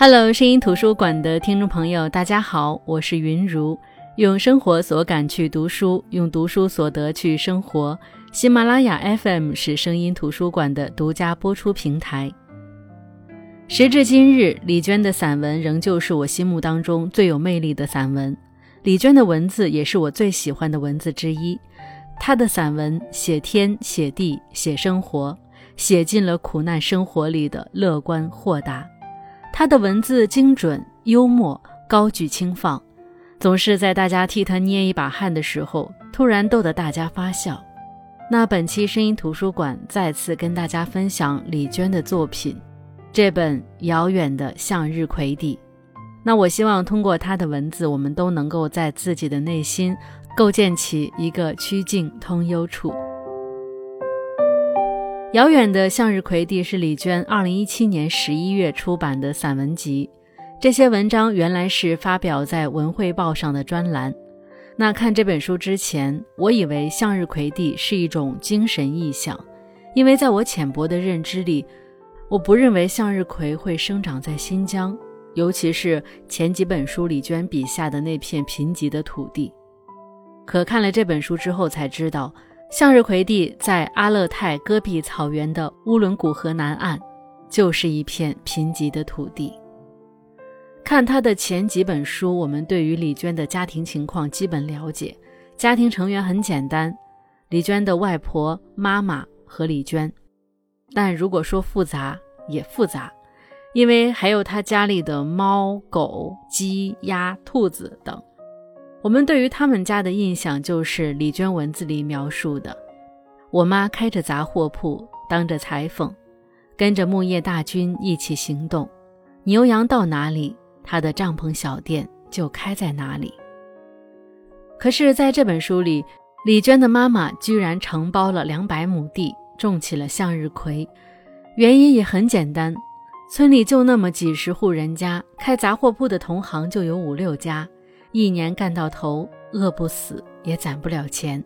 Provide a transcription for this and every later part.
Hello，声音图书馆的听众朋友，大家好，我是云如。用生活所感去读书，用读书所得去生活。喜马拉雅 FM 是声音图书馆的独家播出平台。时至今日，李娟的散文仍旧是我心目当中最有魅力的散文。李娟的文字也是我最喜欢的文字之一。她的散文写天、写地、写生活，写尽了苦难生活里的乐观豁达。他的文字精准、幽默、高举轻放，总是在大家替他捏一把汗的时候，突然逗得大家发笑。那本期声音图书馆再次跟大家分享李娟的作品，这本《遥远的向日葵地》。那我希望通过他的文字，我们都能够在自己的内心构建起一个曲径通幽处。遥远的向日葵地是李娟二零一七年十一月出版的散文集。这些文章原来是发表在《文汇报》上的专栏。那看这本书之前，我以为向日葵地是一种精神意象，因为在我浅薄的认知里，我不认为向日葵会生长在新疆，尤其是前几本书李娟笔下的那片贫瘠的土地。可看了这本书之后，才知道。向日葵地在阿勒泰戈壁草原的乌伦古河南岸，就是一片贫瘠的土地。看他的前几本书，我们对于李娟的家庭情况基本了解。家庭成员很简单，李娟的外婆、妈妈和李娟。但如果说复杂，也复杂，因为还有他家里的猫、狗、鸡、鸭、兔子等。我们对于他们家的印象就是李娟文字里描述的：我妈开着杂货铺，当着裁缝，跟着木业大军一起行动，牛羊到哪里，她的帐篷小店就开在哪里。可是，在这本书里，李娟的妈妈居然承包了两百亩地，种起了向日葵。原因也很简单，村里就那么几十户人家，开杂货铺的同行就有五六家。一年干到头，饿不死也攒不了钱。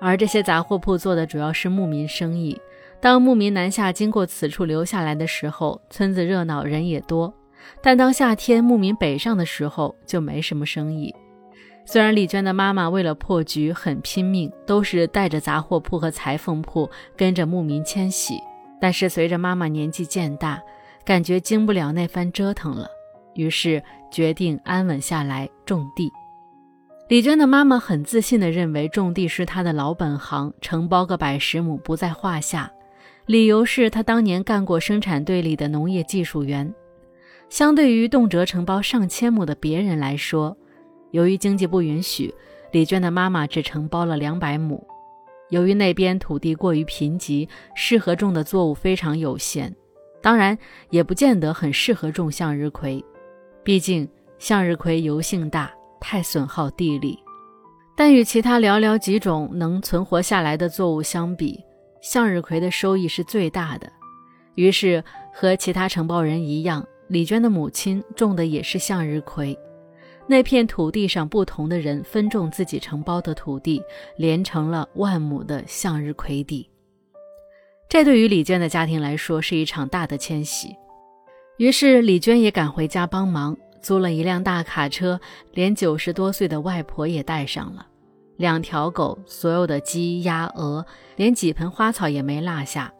而这些杂货铺做的主要是牧民生意。当牧民南下经过此处留下来的时候，村子热闹，人也多。但当夏天牧民北上的时候，就没什么生意。虽然李娟的妈妈为了破局很拼命，都是带着杂货铺和裁缝铺跟着牧民迁徙，但是随着妈妈年纪渐大，感觉经不了那番折腾了。于是决定安稳下来种地。李娟的妈妈很自信地认为种地是她的老本行，承包个百十亩不在话下。理由是她当年干过生产队里的农业技术员。相对于动辄承包上千亩的别人来说，由于经济不允许，李娟的妈妈只承包了两百亩。由于那边土地过于贫瘠，适合种的作物非常有限，当然也不见得很适合种向日葵。毕竟向日葵油性大，太损耗地力。但与其他寥寥几种能存活下来的作物相比，向日葵的收益是最大的。于是和其他承包人一样，李娟的母亲种的也是向日葵。那片土地上，不同的人分种自己承包的土地，连成了万亩的向日葵地。这对于李娟的家庭来说，是一场大的迁徙。于是李娟也赶回家帮忙，租了一辆大卡车，连九十多岁的外婆也带上了，两条狗，所有的鸡鸭鹅，连几盆花草也没落下，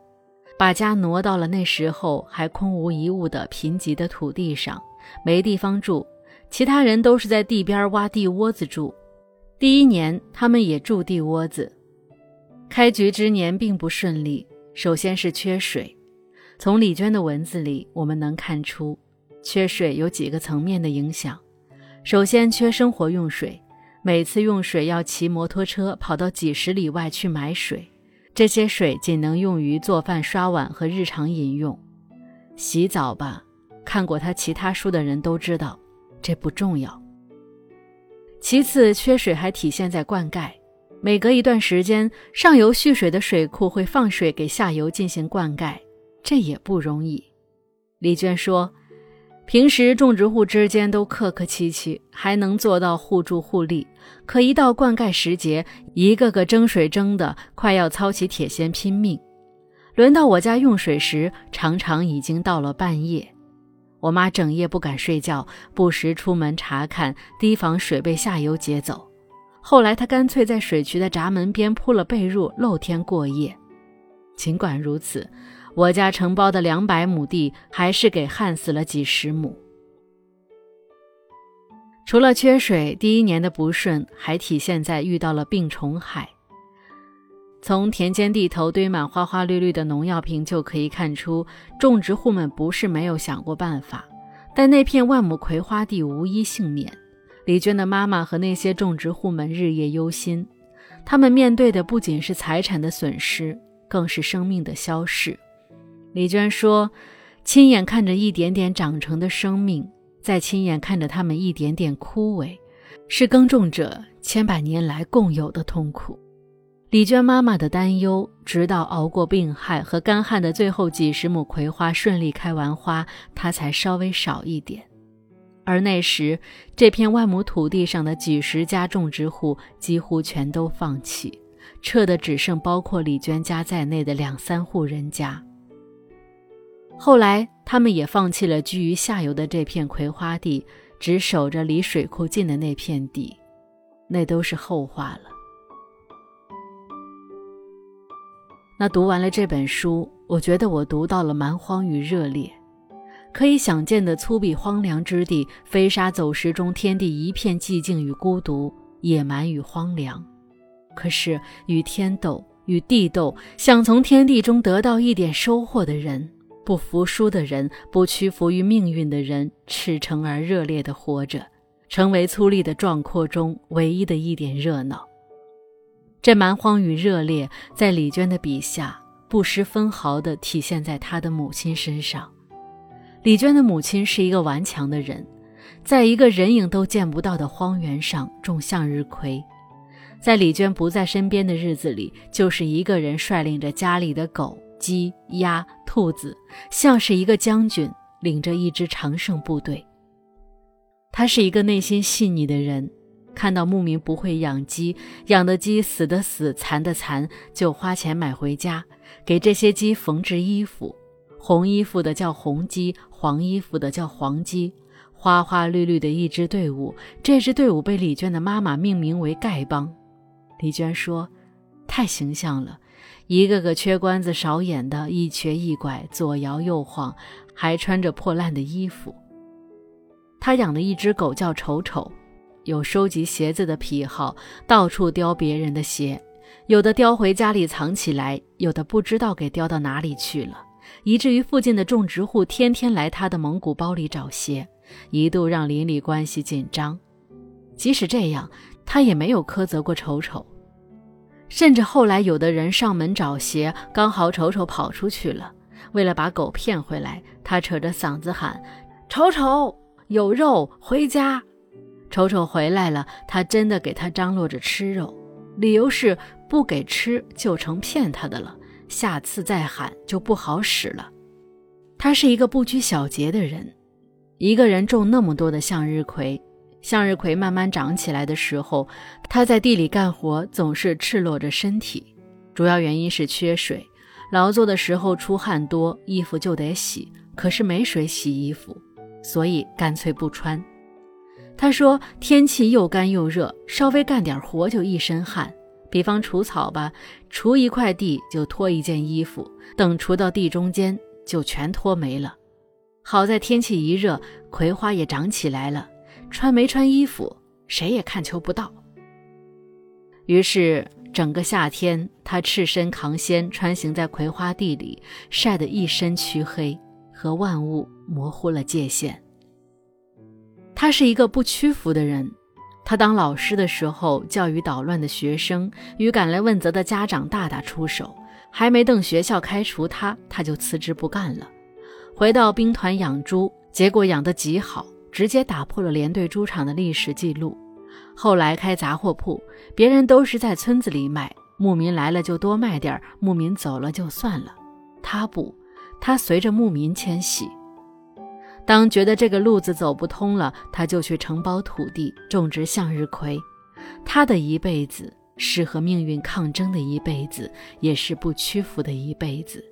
把家挪到了那时候还空无一物的贫瘠的土地上，没地方住，其他人都是在地边挖地窝子住。第一年，他们也住地窝子。开局之年并不顺利，首先是缺水。从李娟的文字里，我们能看出，缺水有几个层面的影响。首先，缺生活用水，每次用水要骑摩托车跑到几十里外去买水，这些水仅能用于做饭、刷碗和日常饮用。洗澡吧，看过他其他书的人都知道，这不重要。其次，缺水还体现在灌溉，每隔一段时间，上游蓄水的水库会放水给下游进行灌溉。这也不容易，李娟说：“平时种植户之间都客客气气，还能做到互助互利。可一到灌溉时节，一个个争水争的快要操起铁锨拼命。轮到我家用水时，常常已经到了半夜。我妈整夜不敢睡觉，不时出门查看，提防水被下游接走。后来她干脆在水渠的闸门边铺了被褥，露天过夜。尽管如此，我家承包的两百亩地还是给旱死了几十亩。除了缺水，第一年的不顺还体现在遇到了病虫害。从田间地头堆满花花绿绿的农药瓶就可以看出，种植户们不是没有想过办法，但那片万亩葵花地无一幸免。李娟的妈妈和那些种植户们日夜忧心，他们面对的不仅是财产的损失，更是生命的消逝。李娟说：“亲眼看着一点点长成的生命，再亲眼看着它们一点点枯萎，是耕种者千百年来共有的痛苦。”李娟妈妈的担忧，直到熬过病害和干旱的最后几十亩葵花顺利开完花，她才稍微少一点。而那时，这片万亩土地上的几十家种植户几乎全都放弃，撤的只剩包括李娟家在内的两三户人家。后来，他们也放弃了居于下游的这片葵花地，只守着离水库近的那片地，那都是后话了。那读完了这本书，我觉得我读到了蛮荒与热烈。可以想见的粗鄙荒凉之地，飞沙走石中，天地一片寂静与孤独，野蛮与荒凉。可是与天斗，与地斗，想从天地中得到一点收获的人，不服输的人，不屈服于命运的人，赤诚而热烈地活着，成为粗粝的壮阔中唯一的一点热闹。这蛮荒与热烈，在李娟的笔下不失分毫地体现在她的母亲身上。李娟的母亲是一个顽强的人，在一个人影都见不到的荒原上种向日葵，在李娟不在身边的日子里，就是一个人率领着家里的狗、鸡、鸭、兔子，像是一个将军领着一支常胜部队。他是一个内心细腻的人。看到牧民不会养鸡，养的鸡死的死，残的残，就花钱买回家，给这些鸡缝制衣服。红衣服的叫红鸡，黄衣服的叫黄鸡，花花绿绿的一支队伍。这支队伍被李娟的妈妈命名为丐帮。李娟说：“太形象了，一个个缺关子少眼的，一瘸一拐，左摇右晃，还穿着破烂的衣服。”他养的一只狗叫丑丑。有收集鞋子的癖好，到处叼别人的鞋，有的叼回家里藏起来，有的不知道给叼到哪里去了，以至于附近的种植户天天来他的蒙古包里找鞋，一度让邻里关系紧张。即使这样，他也没有苛责过丑丑，甚至后来有的人上门找鞋，刚好丑丑跑出去了，为了把狗骗回来，他扯着嗓子喊：“丑丑有肉，回家。”丑丑回来了，他真的给他张罗着吃肉，理由是不给吃就成骗他的了，下次再喊就不好使了。他是一个不拘小节的人，一个人种那么多的向日葵，向日葵慢慢长起来的时候，他在地里干活总是赤裸着身体，主要原因是缺水，劳作的时候出汗多，衣服就得洗，可是没水洗衣服，所以干脆不穿。他说：“天气又干又热，稍微干点活就一身汗。比方除草吧，除一块地就脱一件衣服，等除到地中间就全脱没了。好在天气一热，葵花也长起来了，穿没穿衣服谁也看求不到。于是整个夏天，他赤身扛仙穿行在葵花地里，晒得一身黢黑，和万物模糊了界限。”他是一个不屈服的人。他当老师的时候，教育捣乱的学生与赶来问责的家长大打出手，还没等学校开除他，他就辞职不干了，回到兵团养猪，结果养得极好，直接打破了连队猪场的历史记录。后来开杂货铺，别人都是在村子里卖，牧民来了就多卖点，牧民走了就算了。他不，他随着牧民迁徙。当觉得这个路子走不通了，他就去承包土地种植向日葵。他的一辈子是和命运抗争的一辈子，也是不屈服的一辈子。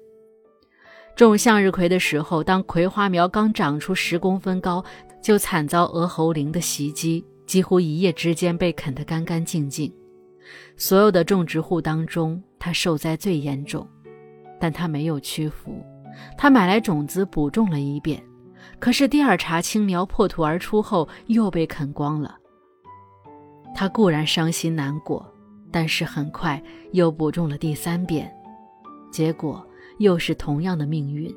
种向日葵的时候，当葵花苗刚长出十公分高，就惨遭鹅喉铃的袭击，几乎一夜之间被啃得干干净净。所有的种植户当中，他受灾最严重，但他没有屈服。他买来种子补种了一遍，可是第二茬青苗破土而出后，又被啃光了。他固然伤心难过，但是很快又补种了第三遍，结果又是同样的命运，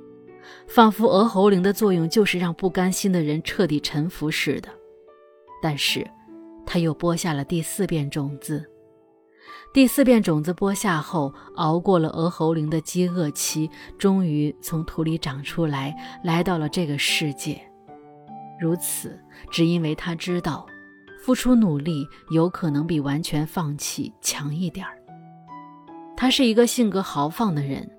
仿佛鹅喉铃的作用就是让不甘心的人彻底臣服似的。但是，他又播下了第四遍种子。第四遍种子播下后，熬过了鹅喉铃的饥饿期，终于从土里长出来，来到了这个世界。如此，只因为他知道。付出努力有可能比完全放弃强一点儿。他是一个性格豪放的人。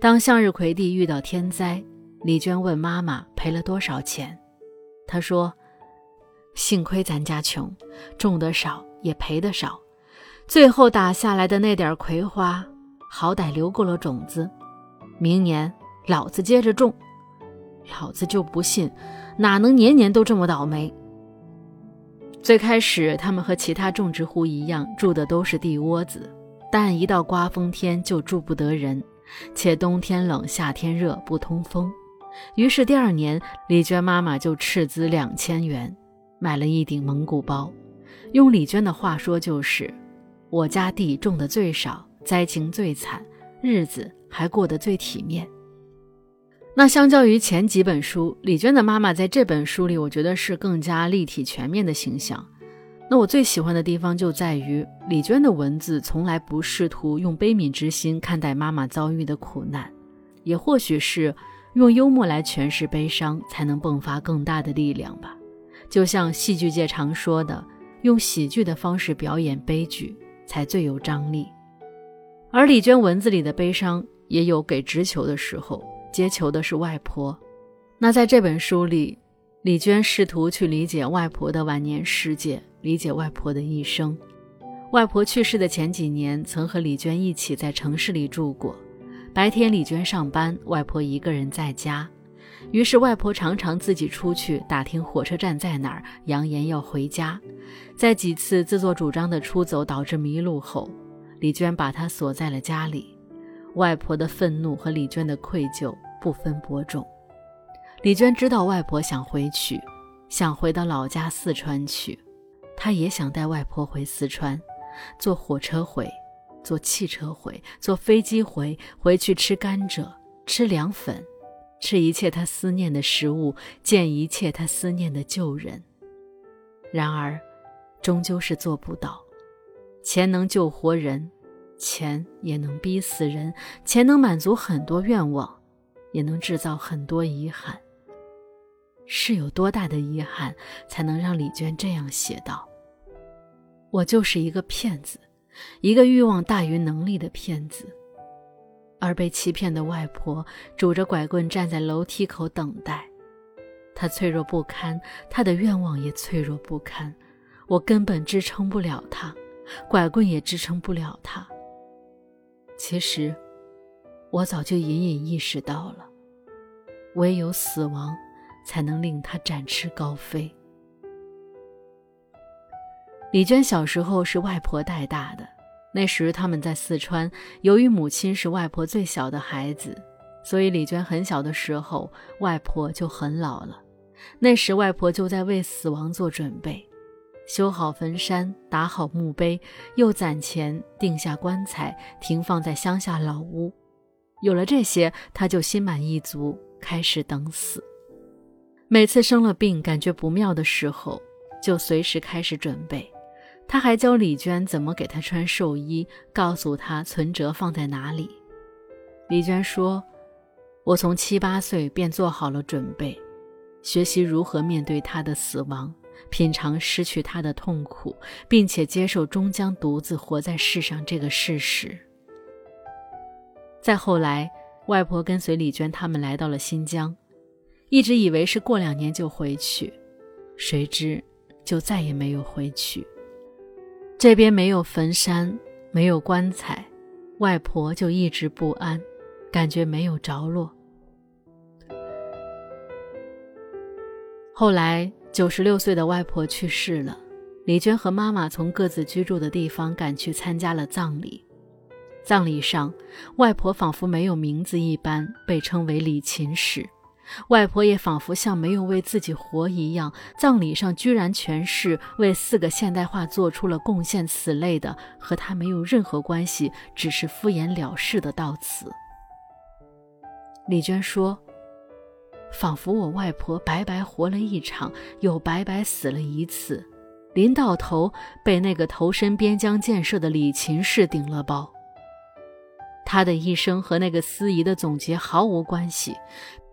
当向日葵地遇到天灾，李娟问妈妈赔了多少钱，她说：“幸亏咱家穷，种的少也赔的少，最后打下来的那点葵花，好歹留够了种子。明年老子接着种。老子就不信，哪能年年都这么倒霉。”最开始，他们和其他种植户一样，住的都是地窝子，但一到刮风天就住不得人，且冬天冷，夏天热，不通风。于是第二年，李娟妈妈就斥资两千元买了一顶蒙古包。用李娟的话说，就是我家地种的最少，灾情最惨，日子还过得最体面。那相较于前几本书，李娟的妈妈在这本书里，我觉得是更加立体全面的形象。那我最喜欢的地方就在于李娟的文字从来不试图用悲悯之心看待妈妈遭遇的苦难，也或许是用幽默来诠释悲伤，才能迸发更大的力量吧。就像戏剧界常说的，用喜剧的方式表演悲剧才最有张力。而李娟文字里的悲伤也有给直球的时候。接球的是外婆。那在这本书里，李娟试图去理解外婆的晚年世界，理解外婆的一生。外婆去世的前几年，曾和李娟一起在城市里住过。白天李娟上班，外婆一个人在家。于是外婆常常自己出去打听火车站在哪儿，扬言要回家。在几次自作主张的出走导致迷路后，李娟把她锁在了家里。外婆的愤怒和李娟的愧疚不分伯仲。李娟知道外婆想回去，想回到老家四川去，他也想带外婆回四川，坐火车回，坐汽车回，坐飞机回，回去吃甘蔗，吃凉粉，吃一切他思念的食物，见一切他思念的旧人。然而，终究是做不到。钱能救活人。钱也能逼死人，钱能满足很多愿望，也能制造很多遗憾。是有多大的遗憾，才能让李娟这样写道：“我就是一个骗子，一个欲望大于能力的骗子。”而被欺骗的外婆拄着拐棍站在楼梯口等待，她脆弱不堪，她的愿望也脆弱不堪。我根本支撑不了她，拐棍也支撑不了她。其实，我早就隐隐意识到了，唯有死亡，才能令他展翅高飞。李娟小时候是外婆带大的，那时他们在四川，由于母亲是外婆最小的孩子，所以李娟很小的时候，外婆就很老了。那时外婆就在为死亡做准备。修好坟山，打好墓碑，又攒钱定下棺材，停放在乡下老屋。有了这些，他就心满意足，开始等死。每次生了病，感觉不妙的时候，就随时开始准备。他还教李娟怎么给他穿寿衣，告诉他存折放在哪里。李娟说：“我从七八岁便做好了准备，学习如何面对他的死亡。”品尝失去他的痛苦，并且接受终将独自活在世上这个事实。再后来，外婆跟随李娟他们来到了新疆，一直以为是过两年就回去，谁知就再也没有回去。这边没有坟山，没有棺材，外婆就一直不安，感觉没有着落。后来，九十六岁的外婆去世了，李娟和妈妈从各自居住的地方赶去参加了葬礼。葬礼上，外婆仿佛没有名字一般，被称为李琴史。外婆也仿佛像没有为自己活一样，葬礼上居然全是为四个现代化做出了贡献此类的和她没有任何关系，只是敷衍了事的悼词。李娟说：“仿佛我外婆白白活了一场，又白白死了一次，临到头被那个投身边疆建设的李秦氏顶了包。他的一生和那个司仪的总结毫无关系。”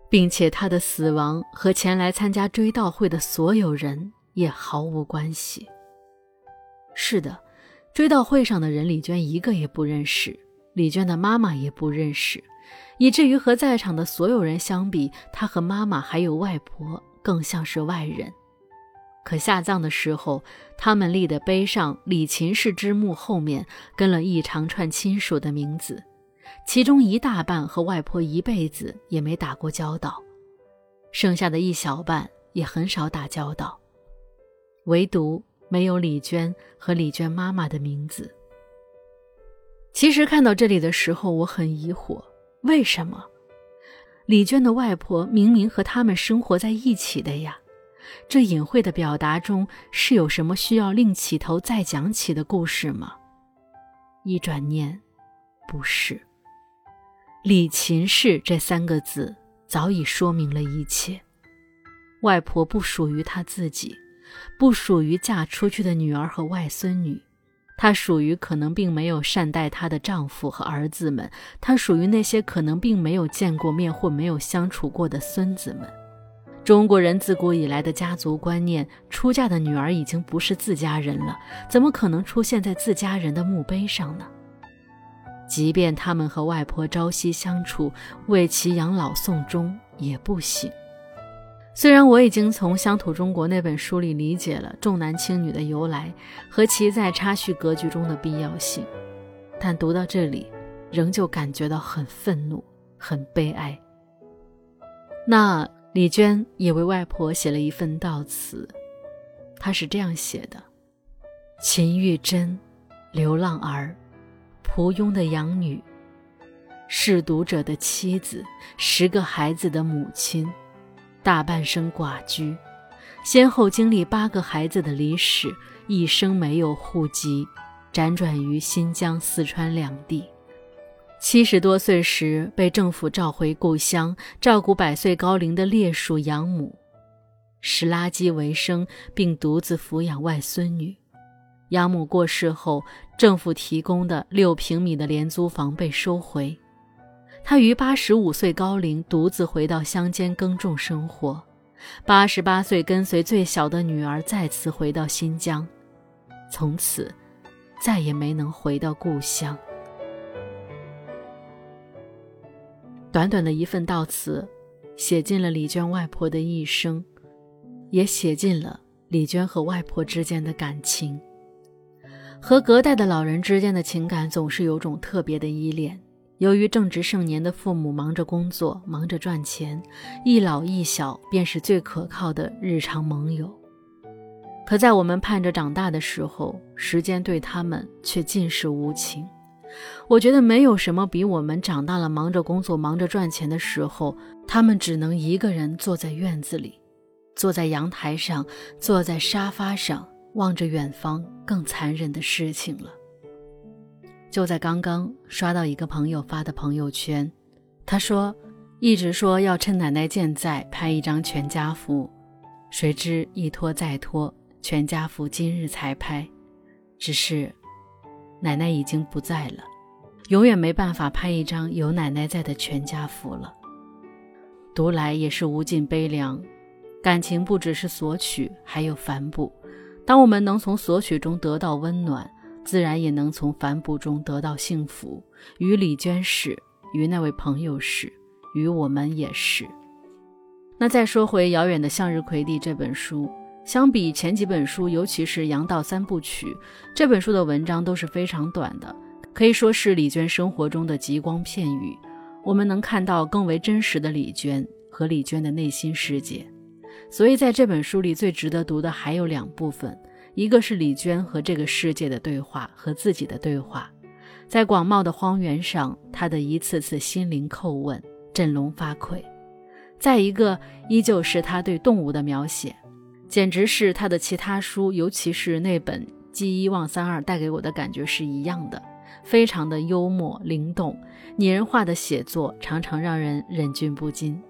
并且他的死亡和前来参加追悼会的所有人也毫无关系。是的，追悼会上的人，李娟一个也不认识，李娟的妈妈也不认识，以至于和在场的所有人相比，她和妈妈还有外婆更像是外人。可下葬的时候，他们立的碑上李秦氏之墓后面跟了一长串亲属的名字。其中一大半和外婆一辈子也没打过交道，剩下的一小半也很少打交道，唯独没有李娟和李娟妈妈的名字。其实看到这里的时候，我很疑惑，为什么李娟的外婆明明和他们生活在一起的呀？这隐晦的表达中是有什么需要另起头再讲起的故事吗？一转念，不是。李秦氏这三个字早已说明了一切。外婆不属于她自己，不属于嫁出去的女儿和外孙女，她属于可能并没有善待她的丈夫和儿子们，她属于那些可能并没有见过面或没有相处过的孙子们。中国人自古以来的家族观念，出嫁的女儿已经不是自家人了，怎么可能出现在自家人的墓碑上呢？即便他们和外婆朝夕相处，为其养老送终也不行。虽然我已经从《乡土中国》那本书里理解了重男轻女的由来和其在差序格局中的必要性，但读到这里，仍旧感觉到很愤怒、很悲哀。那李娟也为外婆写了一份悼词，她是这样写的：“秦玉珍，流浪儿。”蒲庸的养女，舐读者的妻子，十个孩子的母亲，大半生寡居，先后经历八个孩子的离世，一生没有户籍，辗转于新疆、四川两地。七十多岁时被政府召回故乡，照顾百岁高龄的烈属养母，拾垃圾为生，并独自抚养外孙女。养母过世后，政府提供的六平米的廉租房被收回，他于八十五岁高龄独自回到乡间耕种生活。八十八岁跟随最小的女儿再次回到新疆，从此再也没能回到故乡。短短的一份悼词，写尽了李娟外婆的一生，也写尽了李娟和外婆之间的感情。和隔代的老人之间的情感总是有种特别的依恋。由于正值盛年的父母忙着工作，忙着赚钱，一老一小便是最可靠的日常盟友。可在我们盼着长大的时候，时间对他们却尽是无情。我觉得没有什么比我们长大了，忙着工作，忙着赚钱的时候，他们只能一个人坐在院子里，坐在阳台上，坐在沙发上。望着远方，更残忍的事情了。就在刚刚刷到一个朋友发的朋友圈，他说：“一直说要趁奶奶健在拍一张全家福，谁知一拖再拖，全家福今日才拍。只是奶奶已经不在了，永远没办法拍一张有奶奶在的全家福了。”读来也是无尽悲凉，感情不只是索取，还有反哺。当我们能从索取中得到温暖，自然也能从反哺中得到幸福。与李娟是，与那位朋友是，与我们也是。那再说回《遥远的向日葵地》这本书，相比前几本书，尤其是《杨道三部曲》这本书的文章都是非常短的，可以说是李娟生活中的极光片语。我们能看到更为真实的李娟和李娟的内心世界。所以在这本书里最值得读的还有两部分，一个是李娟和这个世界的对话，和自己的对话。在广袤的荒原上，她的一次次心灵叩问，振聋发聩；再一个，依旧是她对动物的描写，简直是她的其他书，尤其是那本《记一忘三二》带给我的感觉是一样的，非常的幽默灵动，拟人化的写作常常让人忍俊不禁。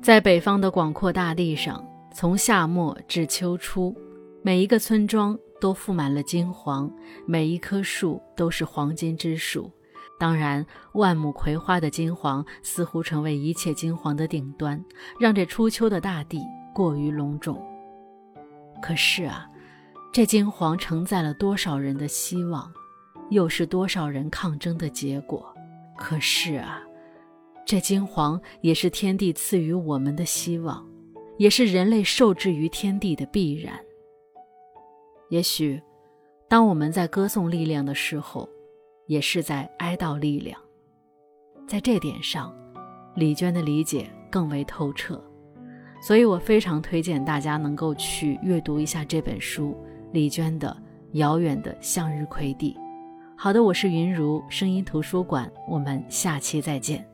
在北方的广阔大地上，从夏末至秋初，每一个村庄。都覆满了金黄，每一棵树都是黄金之树。当然，万亩葵花的金黄似乎成为一切金黄的顶端，让这初秋的大地过于隆重。可是啊，这金黄承载了多少人的希望，又是多少人抗争的结果？可是啊，这金黄也是天地赐予我们的希望，也是人类受制于天地的必然。也许，当我们在歌颂力量的时候，也是在哀悼力量。在这点上，李娟的理解更为透彻，所以我非常推荐大家能够去阅读一下这本书——李娟的《遥远的向日葵地》。好的，我是云如声音图书馆，我们下期再见。